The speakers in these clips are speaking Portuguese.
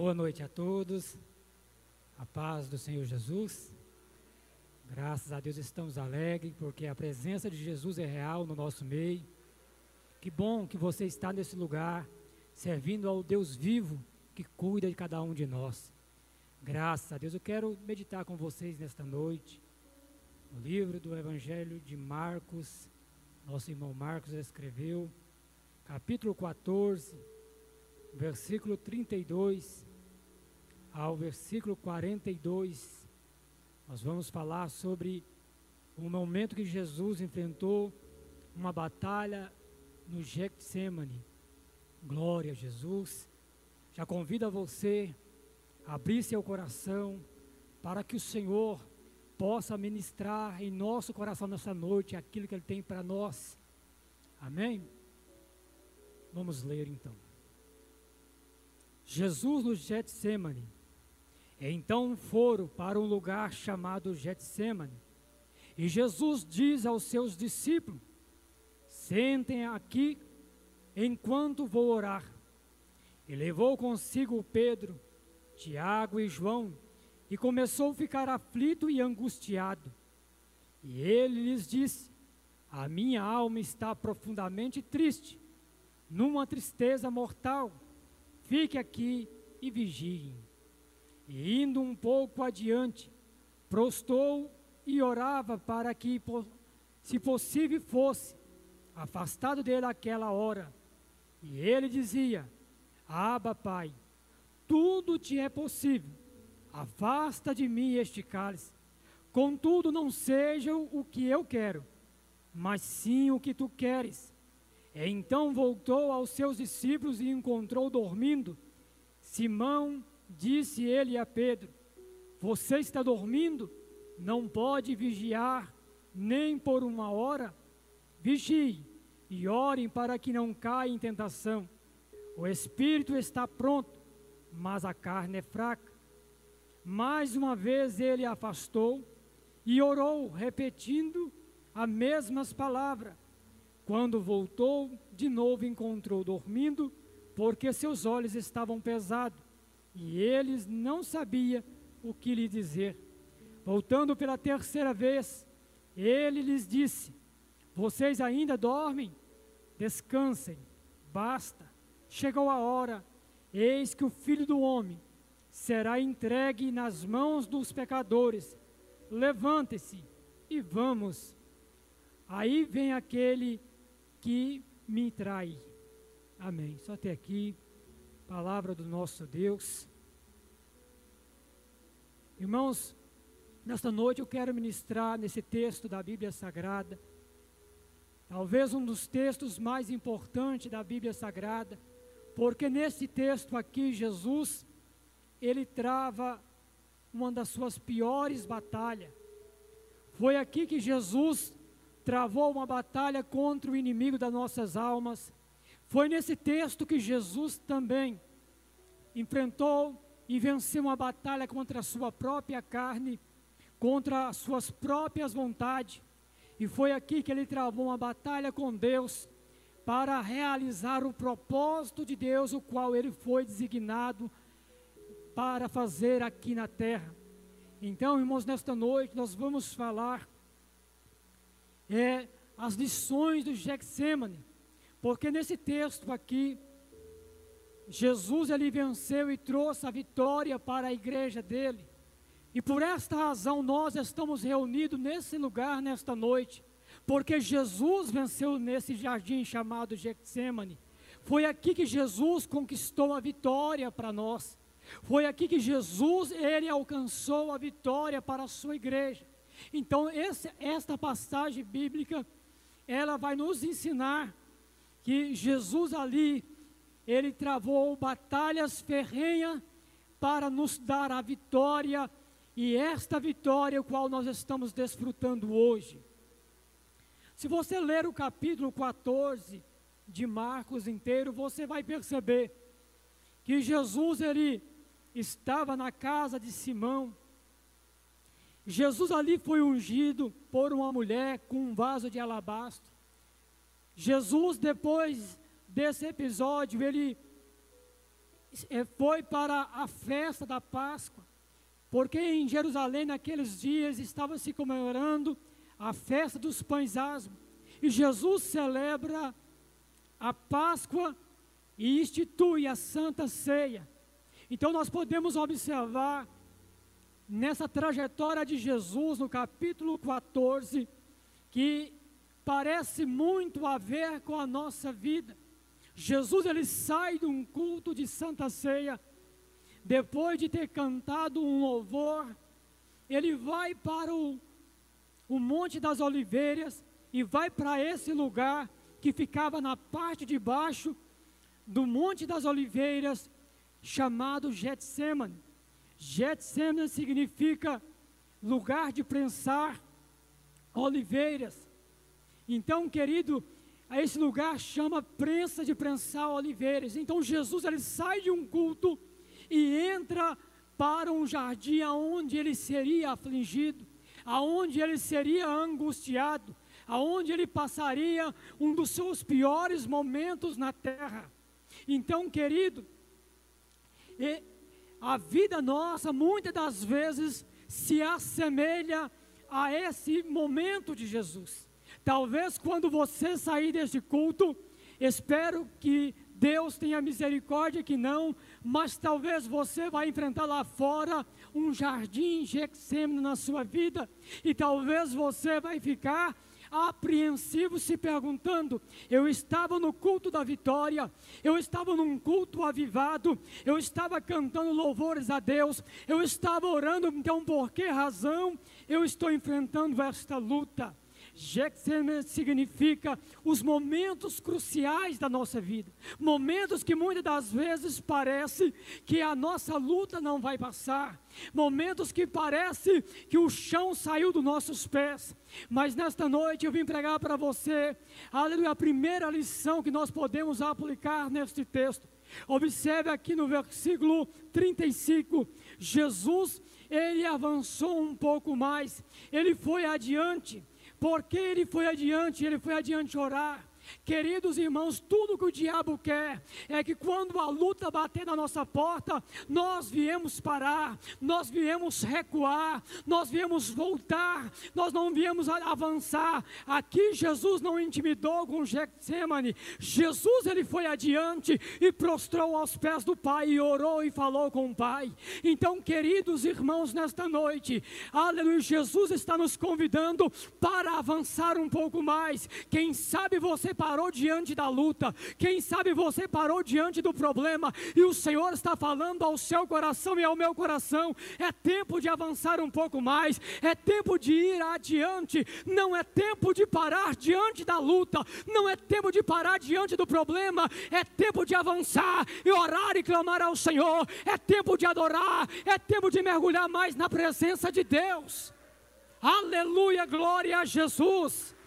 Boa noite a todos. A paz do Senhor Jesus. Graças a Deus estamos alegres porque a presença de Jesus é real no nosso meio. Que bom que você está nesse lugar, servindo ao Deus vivo que cuida de cada um de nós. Graças a Deus. Eu quero meditar com vocês nesta noite no livro do Evangelho de Marcos. Nosso irmão Marcos escreveu, capítulo 14, versículo 32 ao versículo 42. Nós vamos falar sobre o momento que Jesus enfrentou uma batalha no Getsemane. Glória a Jesus. Já convido você a abrir seu coração para que o Senhor possa ministrar em nosso coração nessa noite aquilo que Ele tem para nós. Amém? Vamos ler então. Jesus no Getsemane. Então foram para um lugar chamado Getsemane. E Jesus diz aos seus discípulos: Sentem aqui enquanto vou orar. E levou consigo Pedro, Tiago e João, e começou a ficar aflito e angustiado. E ele lhes disse: A minha alma está profundamente triste, numa tristeza mortal. Fique aqui e vigiem. E indo um pouco adiante, prostou e orava para que, se possível fosse, afastado dele aquela hora. E ele dizia: Aba, Pai, tudo te é possível, afasta de mim este cálice. Contudo, não seja o que eu quero, mas sim o que tu queres. E então voltou aos seus discípulos e encontrou dormindo Simão, disse ele a Pedro: Você está dormindo? Não pode vigiar nem por uma hora? Vigie e orem para que não caia em tentação. O espírito está pronto, mas a carne é fraca. Mais uma vez ele afastou e orou, repetindo as mesmas palavras. Quando voltou, de novo encontrou dormindo, porque seus olhos estavam pesados e eles não sabiam o que lhe dizer. Voltando pela terceira vez, ele lhes disse: Vocês ainda dormem? Descansem, basta. Chegou a hora, eis que o filho do homem será entregue nas mãos dos pecadores. Levante-se e vamos. Aí vem aquele que me trai. Amém. Só até aqui, palavra do nosso Deus. Irmãos, nesta noite eu quero ministrar nesse texto da Bíblia Sagrada, talvez um dos textos mais importantes da Bíblia Sagrada, porque nesse texto aqui Jesus, ele trava uma das suas piores batalhas. Foi aqui que Jesus travou uma batalha contra o inimigo das nossas almas. Foi nesse texto que Jesus também enfrentou e venceu uma batalha contra a sua própria carne, contra as suas próprias vontades. E foi aqui que ele travou uma batalha com Deus para realizar o propósito de Deus, o qual ele foi designado para fazer aqui na terra. Então, irmãos, nesta noite nós vamos falar é, as lições do Getsemane, porque nesse texto aqui Jesus ele venceu e trouxe a vitória para a igreja dele. E por esta razão nós estamos reunidos nesse lugar nesta noite, porque Jesus venceu nesse jardim chamado Getsemane. Foi aqui que Jesus conquistou a vitória para nós. Foi aqui que Jesus ele alcançou a vitória para a sua igreja. Então esse, esta passagem bíblica ela vai nos ensinar que Jesus ali ele travou batalhas ferrenhas para nos dar a vitória, e esta vitória, o qual nós estamos desfrutando hoje. Se você ler o capítulo 14 de Marcos inteiro, você vai perceber que Jesus ele estava na casa de Simão. Jesus ali foi ungido por uma mulher com um vaso de alabastro. Jesus depois desse episódio, ele eh, foi para a festa da Páscoa, porque em Jerusalém naqueles dias estava se comemorando a festa dos pães asmos, e Jesus celebra a Páscoa e institui a Santa Ceia. Então nós podemos observar nessa trajetória de Jesus no capítulo 14 que parece muito a ver com a nossa vida. Jesus ele sai de um culto de Santa Ceia, depois de ter cantado um louvor, ele vai para o, o Monte das Oliveiras e vai para esse lugar que ficava na parte de baixo do Monte das Oliveiras, chamado Getsemane. Getsemane significa lugar de prensar oliveiras. Então, querido, esse lugar chama prensa de prensar oliveiras. Então, Jesus ele sai de um culto e entra para um jardim aonde ele seria afligido, aonde ele seria angustiado, aonde ele passaria um dos seus piores momentos na terra. Então, querido, a vida nossa muitas das vezes se assemelha a esse momento de Jesus. Talvez quando você sair deste culto, espero que Deus tenha misericórdia que não, mas talvez você vai enfrentar lá fora um jardim Gexêmano na sua vida, e talvez você vai ficar apreensivo, se perguntando: eu estava no culto da vitória, eu estava num culto avivado, eu estava cantando louvores a Deus, eu estava orando, então por que razão eu estou enfrentando esta luta? Getsemane significa os momentos cruciais da nossa vida, momentos que muitas das vezes parece que a nossa luta não vai passar, momentos que parece que o chão saiu dos nossos pés. Mas nesta noite eu vim pregar para você, aleluia, a primeira lição que nós podemos aplicar neste texto. Observe aqui no versículo 35, Jesus, ele avançou um pouco mais, ele foi adiante porque ele foi adiante, ele foi adiante orar. Queridos irmãos, tudo que o diabo quer é que quando a luta bater na nossa porta, nós viemos parar, nós viemos recuar, nós viemos voltar, nós não viemos avançar. Aqui Jesus não intimidou com Getsemane, Jesus ele foi adiante e prostrou aos pés do Pai e orou e falou com o Pai. Então, queridos irmãos, nesta noite, aleluia, Jesus está nos convidando para avançar um pouco mais. Quem sabe você parou diante da luta, quem sabe você parou diante do problema e o Senhor está falando ao seu coração e ao meu coração: é tempo de avançar um pouco mais, é tempo de ir adiante, não é tempo de parar diante da luta, não é tempo de parar diante do problema, é tempo de avançar e orar e clamar ao Senhor, é tempo de adorar, é tempo de mergulhar mais na presença de Deus. Aleluia, glória a Jesus.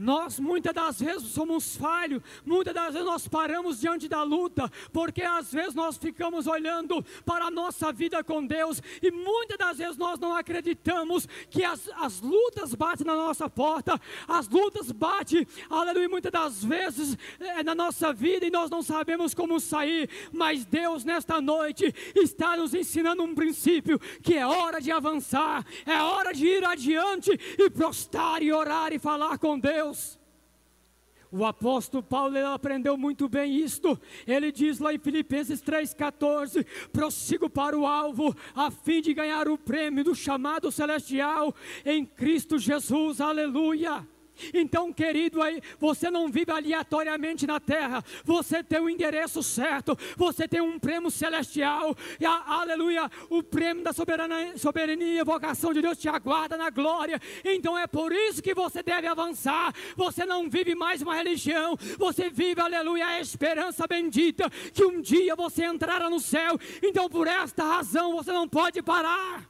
Nós muitas das vezes somos falhos, muitas das vezes nós paramos diante da luta, porque às vezes nós ficamos olhando para a nossa vida com Deus e muitas das vezes nós não acreditamos que as, as lutas batem na nossa porta, as lutas batem, aleluia, muitas das vezes é, na nossa vida e nós não sabemos como sair, mas Deus nesta noite está nos ensinando um princípio que é hora de avançar, é hora de ir adiante e prostrar e orar e falar com Deus. Deus. O apóstolo Paulo aprendeu muito bem isto. Ele diz lá em Filipenses 3,14: prossigo para o alvo, a fim de ganhar o prêmio do chamado celestial em Cristo Jesus. Aleluia. Então, querido, aí você não vive aleatoriamente na terra, você tem o endereço certo, você tem um prêmio celestial, e a, aleluia, o prêmio da soberania, soberania, vocação de Deus te aguarda na glória. Então é por isso que você deve avançar. Você não vive mais uma religião, você vive, aleluia, a esperança bendita que um dia você entrará no céu. Então, por esta razão, você não pode parar.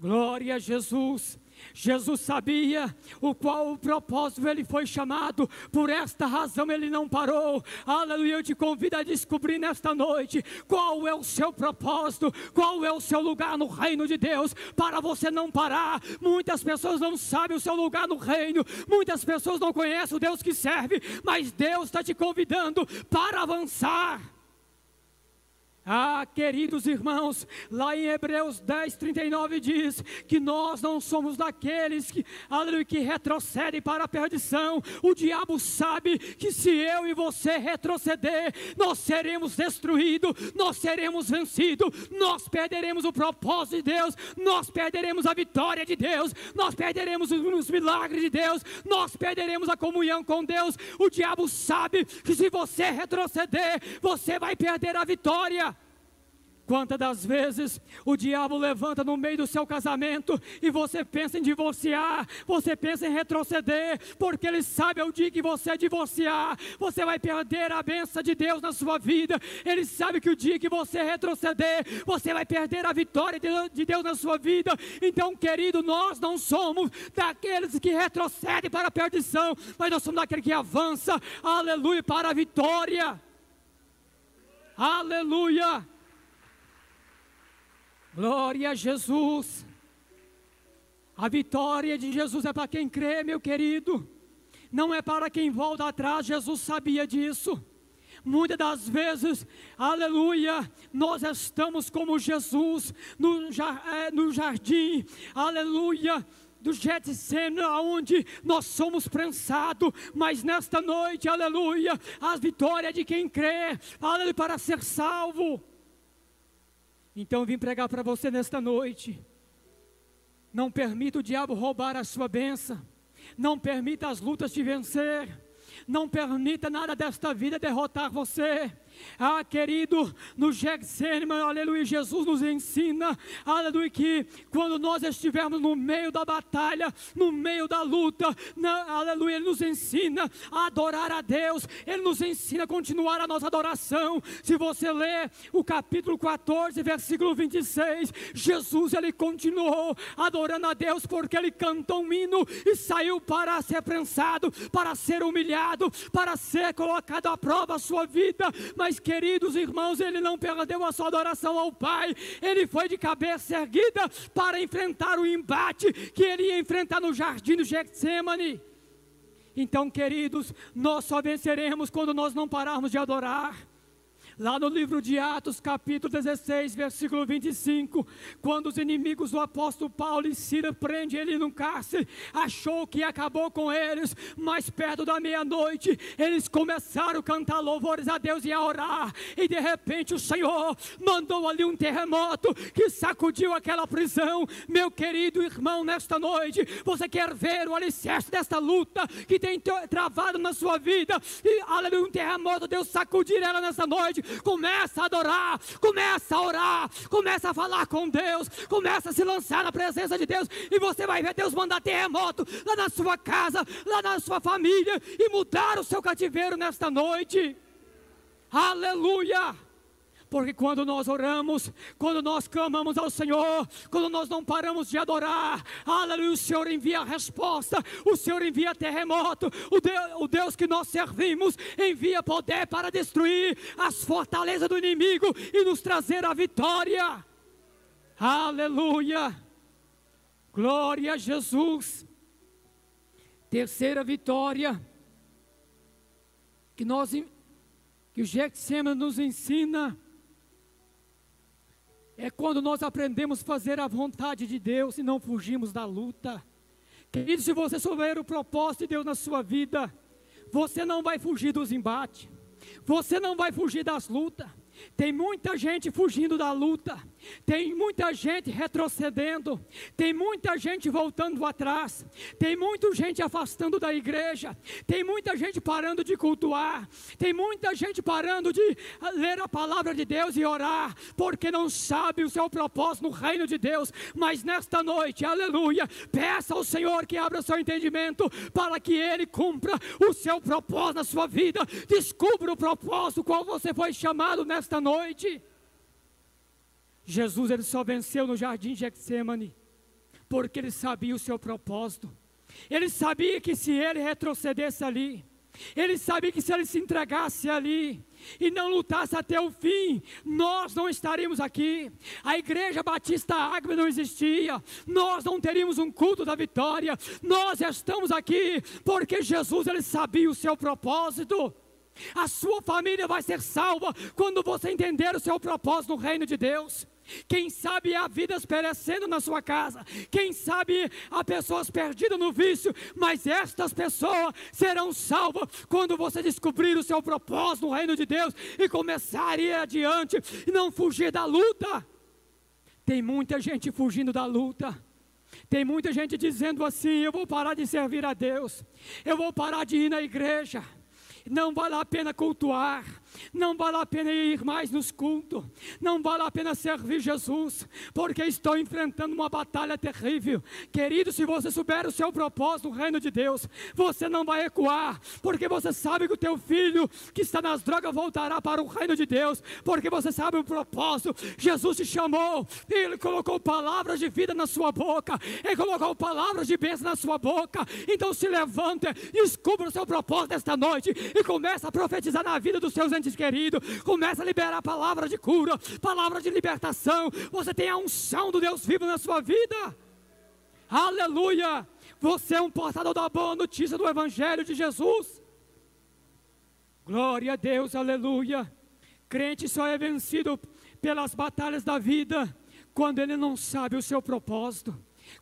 Glória a Jesus. Jesus sabia o qual o propósito ele foi chamado, por esta razão ele não parou. Aleluia, eu te convido a descobrir nesta noite qual é o seu propósito, qual é o seu lugar no reino de Deus, para você não parar. Muitas pessoas não sabem o seu lugar no reino, muitas pessoas não conhecem o Deus que serve, mas Deus está te convidando para avançar. Ah, queridos irmãos, lá em Hebreus 10, 39 diz que nós não somos daqueles que, aleluia, que retrocedem para a perdição. O diabo sabe que se eu e você retroceder, nós seremos destruídos, nós seremos vencidos, nós perderemos o propósito de Deus, nós perderemos a vitória de Deus, nós perderemos os milagres de Deus, nós perderemos a comunhão com Deus. O diabo sabe que se você retroceder, você vai perder a vitória. Quantas das vezes o diabo levanta no meio do seu casamento e você pensa em divorciar, você pensa em retroceder, porque ele sabe o dia que você divorciar, você vai perder a benção de Deus na sua vida. Ele sabe que o dia que você retroceder, você vai perder a vitória de Deus na sua vida. Então, querido, nós não somos daqueles que retrocedem para a perdição, mas nós somos daqueles que avança, aleluia, para a vitória. Aleluia. Glória a Jesus. A vitória de Jesus é para quem crê, meu querido. Não é para quem volta atrás. Jesus sabia disso. Muitas das vezes, aleluia, nós estamos como Jesus no, é, no jardim, aleluia, do Getsemane, onde nós somos prensados, mas nesta noite, aleluia, a vitória de quem crê, aleluia, para ser salvo. Então eu vim pregar para você nesta noite. Não permita o diabo roubar a sua bênção. Não permita as lutas te vencer. Não permita nada desta vida derrotar você. Ah, querido, no Getsemane, aleluia, Jesus nos ensina, aleluia, que quando nós estivermos no meio da batalha, no meio da luta, na, aleluia, Ele nos ensina a adorar a Deus, Ele nos ensina a continuar a nossa adoração. Se você ler o capítulo 14, versículo 26, Jesus, Ele continuou adorando a Deus, porque Ele cantou um hino e saiu para ser prensado, para ser humilhado, para ser colocado à prova a sua vida, mas mas, queridos irmãos, ele não perdeu a sua adoração ao Pai, ele foi de cabeça erguida para enfrentar o embate que ele ia enfrentar no jardim do Getsemane. Então, queridos, nós só venceremos quando nós não pararmos de adorar. Lá no livro de Atos, capítulo 16, versículo 25, quando os inimigos do apóstolo Paulo e Sila prendem ele no cárcere, achou que acabou com eles, mas perto da meia-noite, eles começaram a cantar louvores a Deus e a orar, e de repente o Senhor mandou ali um terremoto que sacudiu aquela prisão. Meu querido irmão, nesta noite, você quer ver o alicerce desta luta que tem travado na sua vida, e aleluia, um terremoto, Deus sacudir ela nessa noite, começa a adorar, começa a orar, começa a falar com Deus, começa a se lançar na presença de Deus, e você vai ver Deus mandar terremoto lá na sua casa, lá na sua família, e mudar o seu cativeiro nesta noite. Aleluia! Porque quando nós oramos, quando nós clamamos ao Senhor, quando nós não paramos de adorar, aleluia, o Senhor envia a resposta, o Senhor envia terremoto, o Deus, o Deus que nós servimos envia poder para destruir as fortalezas do inimigo e nos trazer a vitória. Aleluia! Glória a Jesus. Terceira vitória que nós que o Getsemane nos ensina é quando nós aprendemos a fazer a vontade de Deus e não fugimos da luta. Querido, se você souber o propósito de Deus na sua vida, você não vai fugir dos embates, você não vai fugir das lutas. Tem muita gente fugindo da luta, tem muita gente retrocedendo, tem muita gente voltando atrás, tem muita gente afastando da igreja, tem muita gente parando de cultuar, tem muita gente parando de ler a palavra de Deus e orar, porque não sabe o seu propósito no reino de Deus. Mas nesta noite, aleluia, peça ao Senhor que abra seu entendimento para que Ele cumpra o seu propósito na sua vida, descubra o propósito qual você foi chamado nesta noite. Jesus ele só venceu no jardim de Getsemane Porque ele sabia o seu propósito. Ele sabia que se ele retrocedesse ali, ele sabia que se ele se entregasse ali e não lutasse até o fim, nós não estaríamos aqui. A igreja Batista Águia não existia. Nós não teríamos um culto da vitória. Nós estamos aqui porque Jesus ele sabia o seu propósito. A sua família vai ser salva quando você entender o seu propósito no reino de Deus. Quem sabe há vidas perecendo na sua casa. Quem sabe há pessoas perdidas no vício. Mas estas pessoas serão salvas quando você descobrir o seu propósito no reino de Deus e começar a ir adiante e não fugir da luta. Tem muita gente fugindo da luta. Tem muita gente dizendo assim: eu vou parar de servir a Deus, eu vou parar de ir na igreja não vale a pena cultuar, não vale a pena ir mais nos cultos, não vale a pena servir Jesus, porque estou enfrentando uma batalha terrível. Querido, se você souber o seu propósito no reino de Deus, você não vai recuar, porque você sabe que o teu filho que está nas drogas voltará para o reino de Deus, porque você sabe o propósito. Jesus te chamou, ele colocou palavras de vida na sua boca, ele colocou palavras de bênção na sua boca. Então se levante e descubra o seu propósito esta noite e começa a profetizar na vida dos seus entes queridos, começa a liberar palavra de cura, palavra de libertação. Você tem a unção do Deus vivo na sua vida. Aleluia! Você é um portador da boa notícia do Evangelho de Jesus. Glória a Deus, aleluia. Crente só é vencido pelas batalhas da vida quando ele não sabe o seu propósito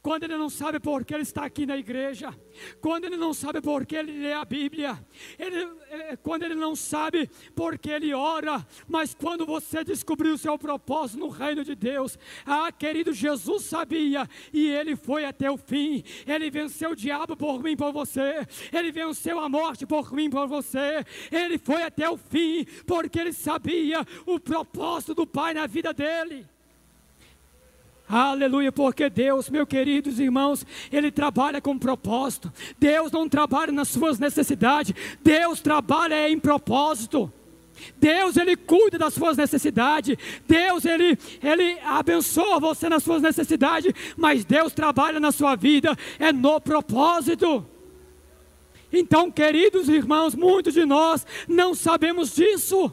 quando ele não sabe por que ele está aqui na igreja, quando ele não sabe por que ele lê a Bíblia, ele, é, quando ele não sabe por que ele ora, mas quando você descobriu o seu propósito no reino de Deus, ah, querido, Jesus sabia e ele foi até o fim, ele venceu o diabo por mim, por você, ele venceu a morte por mim, por você, ele foi até o fim, porque ele sabia o propósito do Pai na vida dele. Aleluia, porque Deus, meus queridos irmãos, Ele trabalha com propósito. Deus não trabalha nas suas necessidades, Deus trabalha em propósito. Deus ele cuida das suas necessidades. Deus ele ele abençoa você nas suas necessidades, mas Deus trabalha na sua vida é no propósito. Então, queridos irmãos, muitos de nós não sabemos disso.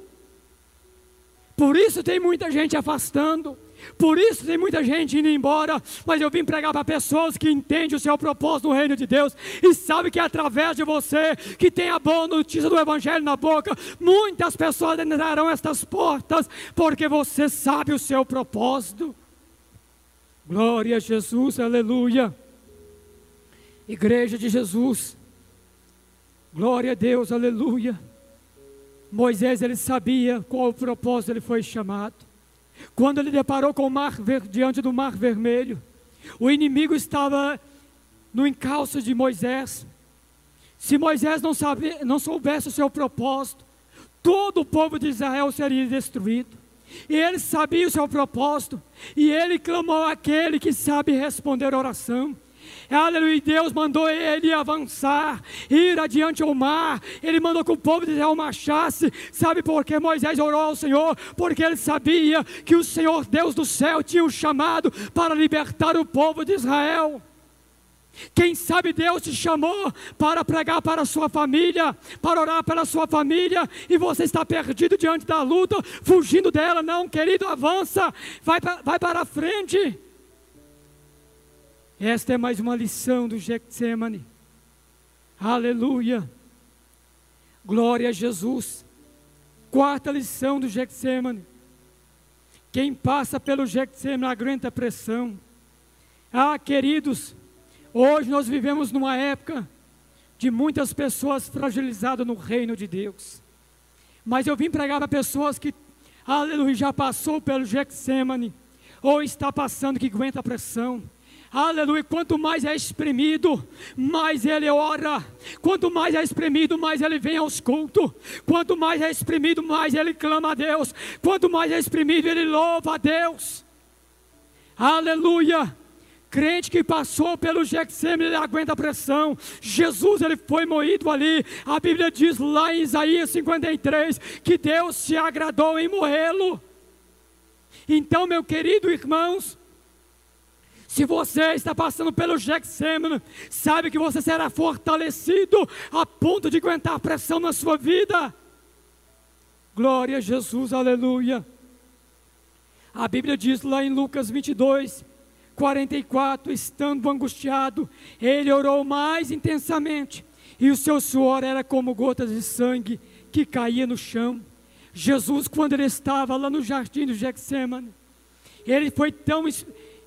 Por isso tem muita gente afastando. Por isso tem muita gente indo embora, mas eu vim pregar para pessoas que entendem o seu propósito no reino de Deus e sabe que é através de você que tem a boa notícia do Evangelho na boca, muitas pessoas entrarão estas portas, porque você sabe o seu propósito. Glória a Jesus, aleluia. Igreja de Jesus, glória a Deus, aleluia. Moisés ele sabia qual o propósito ele foi chamado. Quando ele deparou com o mar diante do mar vermelho, o inimigo estava no encalço de Moisés. Se Moisés não, sabe, não soubesse o seu propósito, todo o povo de Israel seria destruído. E ele sabia o seu propósito, e ele clamou àquele que sabe responder oração. Aleluia, Deus mandou ele avançar, ir adiante ao mar. Ele mandou que o povo de Israel marchasse. Sabe por que Moisés orou ao Senhor? Porque ele sabia que o Senhor Deus do céu tinha o chamado para libertar o povo de Israel. Quem sabe Deus te chamou para pregar para a sua família, para orar pela sua família, e você está perdido diante da luta, fugindo dela. Não, querido, avança, vai, vai para a frente. Esta é mais uma lição do Getsemane. Aleluia. Glória a Jesus. Quarta lição do Getsemane. Quem passa pelo Getsemane aguenta pressão. Ah, queridos, hoje nós vivemos numa época de muitas pessoas fragilizadas no reino de Deus. Mas eu vim pregar para pessoas que, aleluia, já passou pelo Getsemane, ou está passando que aguenta a pressão Aleluia. Quanto mais é espremido, mais ele ora. Quanto mais é espremido, mais ele vem aos cultos. Quanto mais é espremido, mais ele clama a Deus. Quanto mais é espremido, ele louva a Deus. Aleluia. Crente que passou pelo Getsemane, ele aguenta a pressão. Jesus, ele foi moído ali. A Bíblia diz lá em Isaías 53 que Deus se agradou em morrê-lo. Então, meu querido irmãos, Se você está passando pelo Getsemane, sabe que você será fortalecido a ponto de aguentar pressão na sua vida. Glória a Jesus, aleluia. A Bíblia diz lá em Lucas 22, 44, estando angustiado, ele orou mais intensamente, e o seu suor era como gotas de sangue que caía no chão. Jesus, quando ele estava lá no jardim do Getsemane, ele foi tão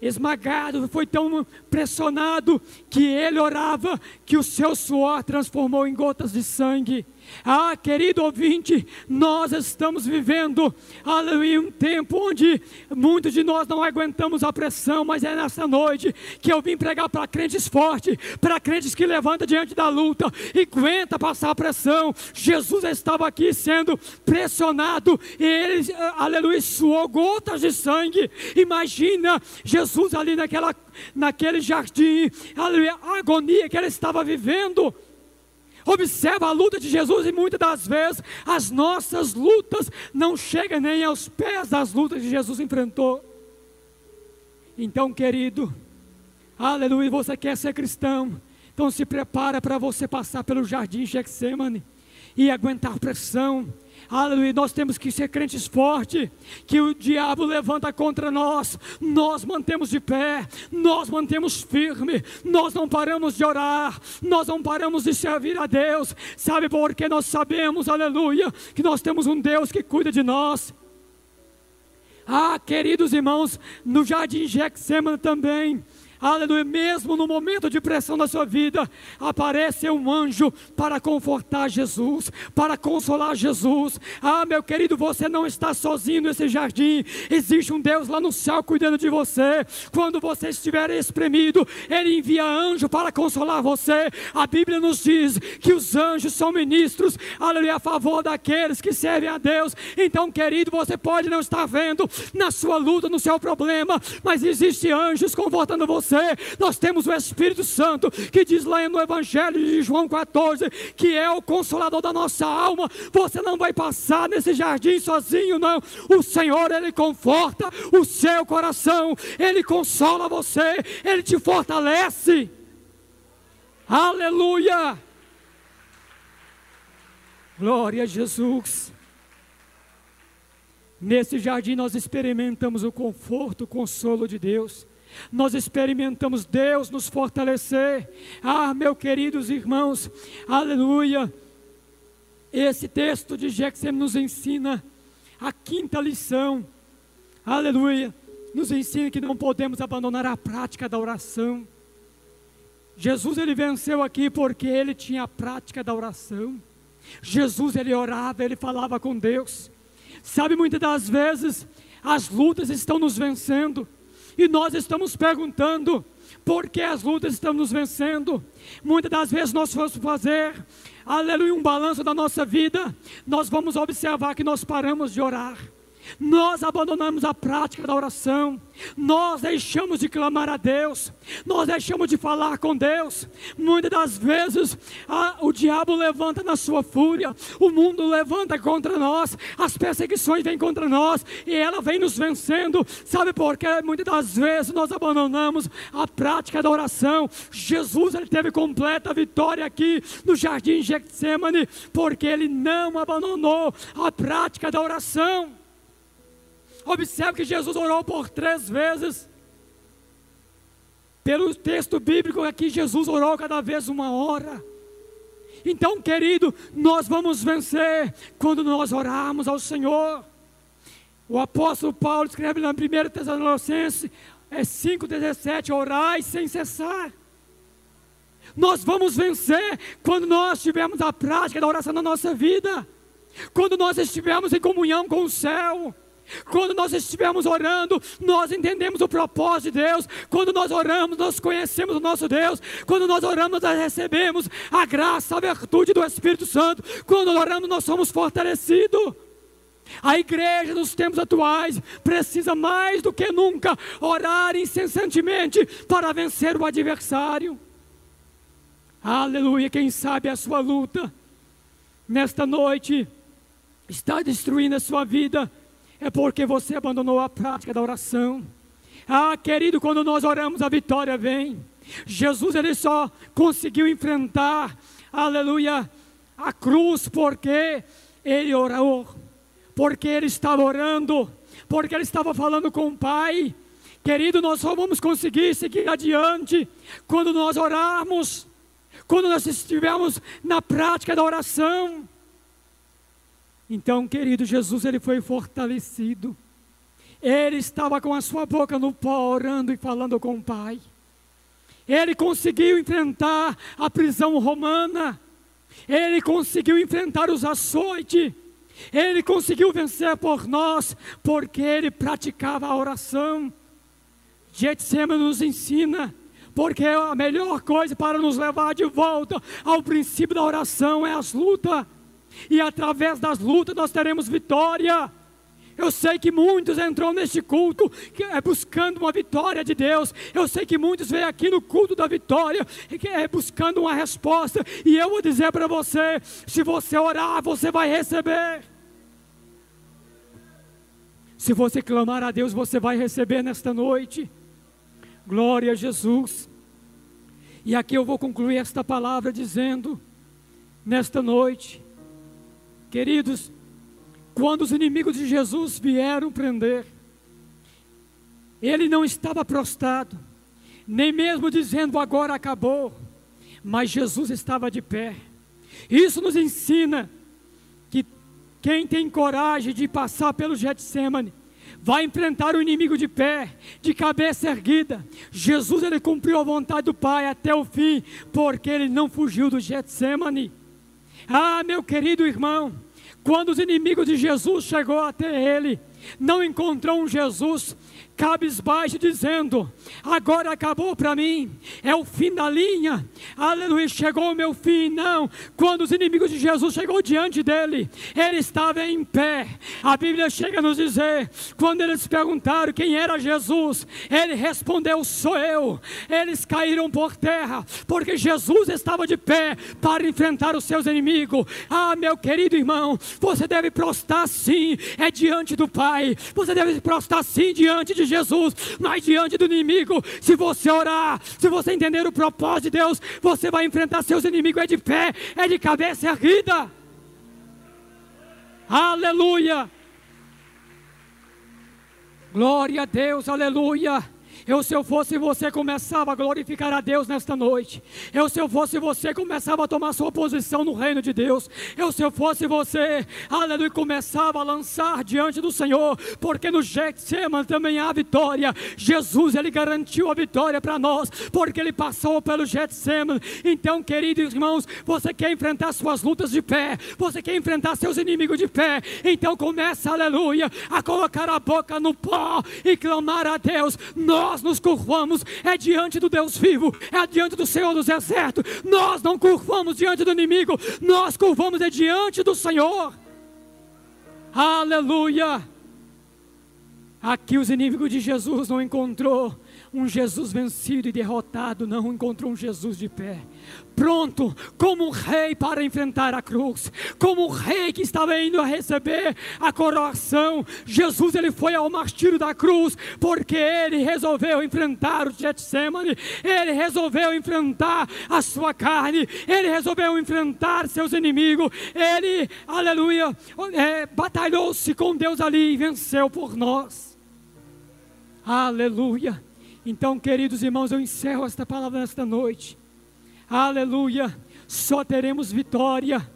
esmagado, foi tão pressionado que ele orava que o seu suor transformou em gotas de sangue. Ah, querido ouvinte, nós estamos vivendo, aleluia, um tempo onde muitos de nós não aguentamos a pressão, mas é nessa noite que eu vim pregar para crentes fortes, para crentes que levantam diante da luta e aguenta passar a pressão. Jesus estava aqui sendo pressionado e ele, aleluia, suou gotas de sangue. Imagina Jesus ali naquela, naquele jardim, aleluia, a agonia que ele estava vivendo. Observa a luta de Jesus e muitas das vezes as nossas lutas não chegam nem aos pés das lutas que Jesus enfrentou. Então, querido, aleluia, você quer ser cristão, então se prepara para você passar pelo jardim Getsemane e aguentar pressão Aleluia, nós temos que ser crentes fortes, que o diabo levanta contra nós, nós mantemos de pé, nós mantemos firme, nós não paramos de orar, nós não paramos de servir a Deus, sabe por que nós sabemos, aleluia, que nós temos um Deus que cuida de nós. Ah, queridos irmãos, no jardim Getsemane também, aleluia, mesmo no momento de pressão da sua vida, aparece um anjo para confortar Jesus, para consolar Jesus. Ah, meu querido, você não está sozinho nesse jardim, existe um Deus lá no céu cuidando de você. Quando você estiver espremido, Ele envia anjo para consolar você. A Bíblia nos diz que os anjos são ministros, aleluia, a favor daqueles que servem a Deus. Então, querido, você pode não estar vendo na sua luta, no seu problema, mas existe anjos confortando você Nós temos o Espírito Santo que diz lá no Evangelho de João 14 que é o consolador da nossa alma. Você não vai passar nesse jardim sozinho, não. O Senhor, Ele conforta o seu coração, Ele consola você, Ele te fortalece. Aleluia! Glória a Jesus. Nesse jardim nós experimentamos o conforto, o consolo de Deus nós experimentamos Deus nos fortalecer. Ah, meus queridos irmãos, aleluia. Esse texto de Jexem nos ensina a quinta lição, aleluia. Nos ensina que não podemos abandonar a prática da oração. Jesus ele venceu aqui porque ele tinha a prática da oração. Jesus ele orava, ele falava com Deus. Sabe, muitas das vezes as lutas estão nos vencendo e nós estamos perguntando por que as lutas estão nos vencendo. Muitas das vezes nós vamos fazer, aleluia, um balanço da nossa vida, nós vamos observar que nós paramos de orar. Nós abandonamos a prática da oração, nós deixamos de clamar a Deus, nós deixamos de falar com Deus. Muitas das vezes a, o diabo levanta na sua fúria, o mundo levanta contra nós, as perseguições vêm contra nós e ela vem nos vencendo. Sabe por quê? Muitas das vezes nós abandonamos a prática da oração. Jesus ele teve completa vitória aqui no jardim Getsemane, porque ele não abandonou a prática da oração. Observe que Jesus orou por três vezes. Pelo texto bíblico aqui, Jesus orou cada vez uma hora. Então, querido, nós vamos vencer quando nós orarmos ao Senhor. O apóstolo Paulo escreve na 1 Tessalonicenses é 5,17: orai sem cessar. Nós vamos vencer quando nós tivermos a prática da oração na nossa vida, quando nós estivermos em comunhão com o céu. Quando nós estivermos orando, nós entendemos o propósito de Deus. Quando nós oramos, nós conhecemos o nosso Deus. Quando nós oramos, nós recebemos a graça, a virtude do Espírito Santo. Quando oramos, nós somos fortalecidos. A igreja nos tempos atuais precisa mais do que nunca orar incessantemente para vencer o adversário. Aleluia, quem sabe a sua luta nesta noite está destruindo a sua vida é porque você abandonou a prática da oração. Ah, querido, quando nós oramos, a vitória vem. Jesus ele só conseguiu enfrentar, aleluia, a cruz porque ele orou, porque ele estava orando, porque ele estava falando com o Pai. Querido, nós só vamos conseguir seguir adiante quando nós orarmos, quando nós estivermos na prática da oração. Então, querido, Jesus ele foi fortalecido. Ele estava com a sua boca no pó, orando e falando com o Pai. Ele conseguiu enfrentar a prisão romana. Ele conseguiu enfrentar os açoites. Ele conseguiu vencer por nós, porque ele praticava a oração. Getsemane nos ensina, porque a melhor coisa para nos levar de volta ao princípio da oração é as lutas. E através das lutas nós teremos vitória. Eu sei que muitos entrou neste culto é, buscando uma vitória de Deus. Eu sei que muitos vêm aqui no culto da vitória é, buscando uma resposta. E eu vou dizer para você: se você orar, você vai receber. Se você clamar a Deus, você vai receber nesta noite. Glória a Jesus. E aqui eu vou concluir esta palavra dizendo: nesta noite, queridos, quando os inimigos de Jesus vieram prender, ele não estava prostrado, nem mesmo dizendo agora acabou, mas Jesus estava de pé. Isso nos ensina que quem tem coragem de passar pelo Getsemane vai enfrentar o inimigo de pé, de cabeça erguida. Jesus ele cumpriu a vontade do Pai até o fim, porque ele não fugiu do Getsemane. Ah, meu querido irmão, quando os inimigos de Jesus chegou até ele, não encontrou um Jesus cabisbaixo, dizendo: Agora acabou para mim, é o fim da linha, aleluia, chegou o meu fim. Não, quando os inimigos de Jesus chegou diante dele, ele estava em pé. A Bíblia chega a nos dizer: quando eles perguntaram quem era Jesus, ele respondeu: Sou eu. Eles caíram por terra, porque Jesus estava de pé para enfrentar os seus inimigos. Ah, meu querido irmão, você deve prostrar sim, é diante do Pai, você deve prostrar sim diante de Jesus, mas diante do inimigo, se você orar, se você entender o propósito de Deus, você vai enfrentar seus inimigos, é de pé, é de cabeça erguida. Aleluia! Glória a Deus, aleluia! Eu, se eu fosse você, começava a glorificar a Deus nesta noite. Eu, se eu fosse você, começava a tomar sua posição no reino de Deus. Eu, se eu fosse você, aleluia, começava a lançar diante do Senhor, porque no Getsemane também há vitória. Jesus, Ele garantiu a vitória para nós, porque Ele passou pelo Getsemane. Então, queridos irmãos, você quer enfrentar suas lutas de pé, você quer enfrentar seus inimigos de pé, então começa, aleluia, a colocar a boca no pó e clamar a Deus. Nós nós nos curvamos é diante do Deus vivo, é diante do Senhor dos exércitos. Nós não curvamos diante do inimigo, nós curvamos é diante do Senhor. Aleluia! Aqui os inimigos de Jesus não encontrou um Jesus vencido e derrotado, não encontrou um Jesus de pé pronto como um rei para enfrentar a cruz, como um rei que estava indo a receber a coroação. Jesus ele foi ao martírio da cruz porque ele resolveu enfrentar o Getsemane, ele resolveu enfrentar a sua carne, ele resolveu enfrentar seus inimigos, ele, aleluia, é, batalhou-se com Deus ali e venceu por nós. Aleluia. Então, queridos irmãos, eu encerro esta palavra nesta noite aleluia, só teremos vitória,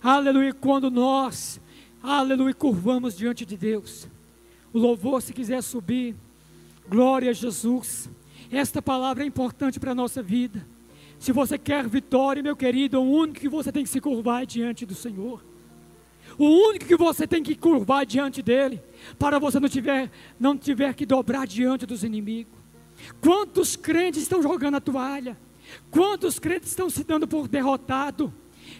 aleluia, quando nós, aleluia, curvamos diante de Deus. O louvor, se quiser subir, glória a Jesus. Esta palavra é importante para a nossa vida. Se você quer vitória, meu querido, o único que você tem que se curvar é diante do Senhor. O único que você tem que curvar diante dele, para você não tiver, não tiver que dobrar diante dos inimigos. Quantos crentes estão jogando a toalha? Quantos crentes estão se dando por derrotado?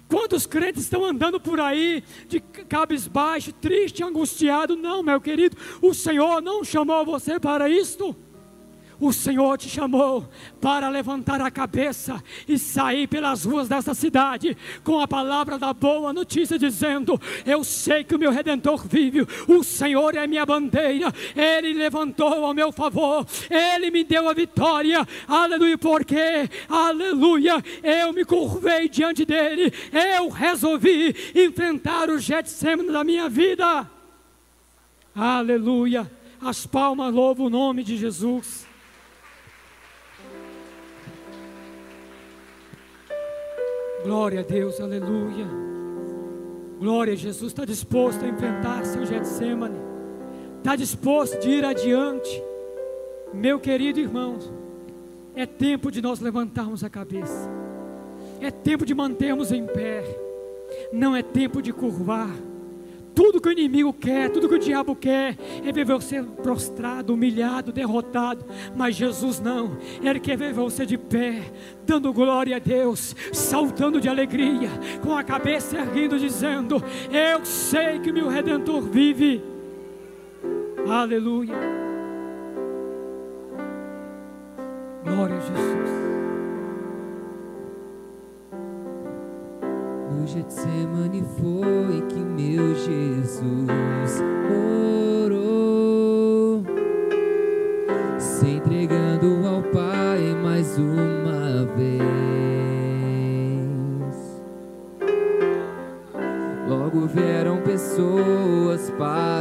Quantos crentes estão andando por aí de cabisbaixo, triste, angustiado? Não, meu querido, o Senhor não chamou você para isto. O Senhor te chamou para levantar a cabeça e sair pelas ruas dessa cidade com a palavra da boa notícia, dizendo: Eu sei que o meu redentor vive, o Senhor é minha bandeira, Ele levantou ao meu favor, Ele me deu a vitória, aleluia, porque, aleluia, eu me curvei diante dEle, eu resolvi enfrentar o Getsemane da minha vida, aleluia. As palmas louvam o nome de Jesus. Glória a Deus, aleluia. Glória a Jesus, está disposto a enfrentar seu Getsemane, está disposto de ir adiante. Meu querido irmão, é tempo de nós levantarmos a cabeça, é tempo de mantermos em pé, não é tempo de curvar. Tudo que o inimigo quer, tudo que o diabo quer, é ver você prostrado, humilhado, derrotado. Mas Jesus não, Ele quer ver você de pé, dando glória a Deus, saltando de alegria, com a cabeça erguendo, dizendo: Eu sei que meu redentor vive. Aleluia. Glória a Jesus. Getsemane foi que meu Jesus orou, se entregando ao Pai mais uma vez. Logo vieram pessoas para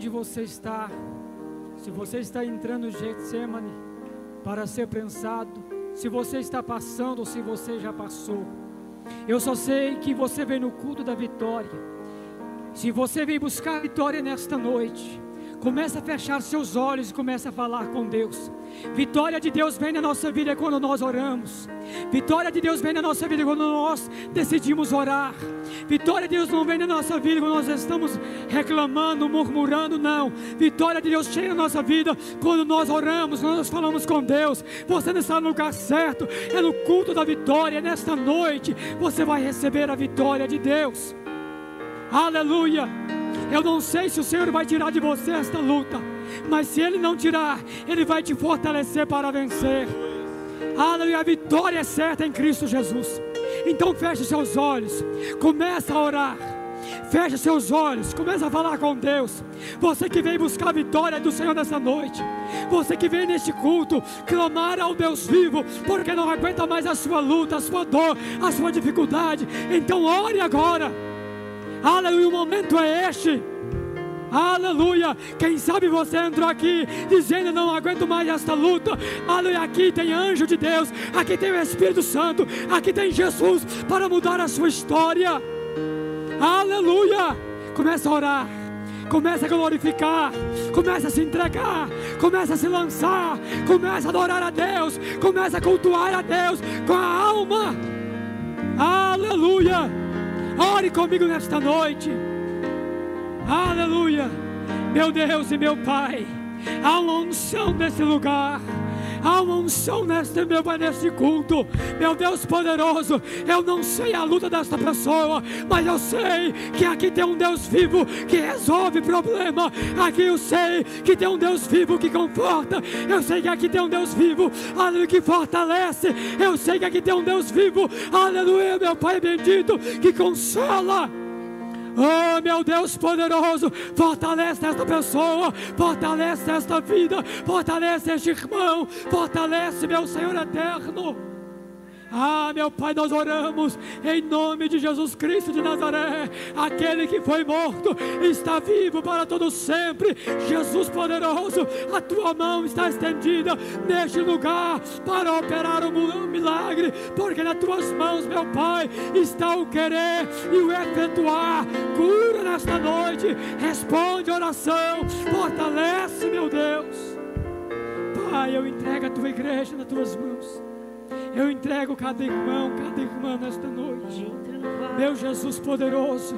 aonde você está, se você está entrando no Getsemane para ser prensado, se você está passando ou se você já passou. Eu só sei que você vem no culto da vitória. Se você vem buscar vitória nesta noite, Começa a fechar seus olhos e começa a falar com Deus. Vitória de Deus vem na nossa vida quando nós oramos. Vitória de Deus vem na nossa vida quando nós decidimos orar. Vitória de Deus não vem na nossa vida quando nós estamos reclamando, murmurando, não. Vitória de Deus chega na nossa vida quando nós oramos, quando nós falamos com Deus. Você não está no lugar certo, é no culto da vitória. Nesta noite você vai receber a vitória de Deus. Aleluia. Eu não sei se o Senhor vai tirar de você esta luta, mas se Ele não tirar, Ele vai te fortalecer para vencer. Aleluia, a vitória é certa em Cristo Jesus. Então feche seus olhos, começa a orar. Feche seus olhos, começa a falar com Deus. Você que vem buscar a vitória do Senhor nessa noite. Você que vem neste culto clamar ao Deus vivo, porque não aguenta mais a sua luta, a sua dor, a sua dificuldade. Então ore agora. Aleluia, o momento é este. Aleluia. Quem sabe você entrou aqui dizendo: Não aguento mais esta luta. Aleluia. Aqui tem anjo de Deus. Aqui tem o Espírito Santo. Aqui tem Jesus para mudar a sua história. Aleluia. Começa a orar. Começa a glorificar, começa a se entregar, começa a se lançar, começa a adorar a Deus, começa a cultuar a Deus com a alma. Aleluia. Ore comigo nesta noite. Aleluia. Meu Deus e meu Pai. Há uma unção nesse lugar. Há uma unção neste, meu neste culto. Meu Deus poderoso, eu não sei a luta desta pessoa, mas eu sei que aqui tem um Deus vivo que resolve problema. Aqui eu sei que tem um Deus vivo que conforta. Eu sei que aqui tem um Deus vivo, aleluia, que fortalece. Eu sei que aqui tem um Deus vivo, aleluia, meu Pai bendito, que consola. Oh, meu Deus poderoso, fortalece esta pessoa, fortalece esta vida, fortalece este irmão, fortalece, meu Senhor eterno. Ah, meu Pai, nós oramos em nome de Jesus Cristo de Nazaré, aquele que foi morto está vivo para todo sempre. Jesus poderoso, a tua mão está estendida neste lugar para operar um milagre, porque nas tuas mãos, meu Pai, está o querer e o efetuar. Cura nesta noite, responde a oração, fortalece, meu Deus. Pai, eu entrego a tua igreja nas tuas mãos. Eu entrego cada irmão, cada irmã nesta noite. Meu Jesus poderoso,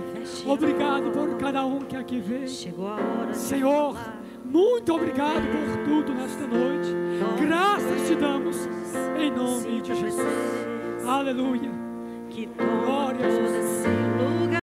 obrigado por cada um que aqui veio. Senhor, muito obrigado por tudo nesta noite. Graças te damos em nome de Jesus. Aleluia. Glória a Jesus.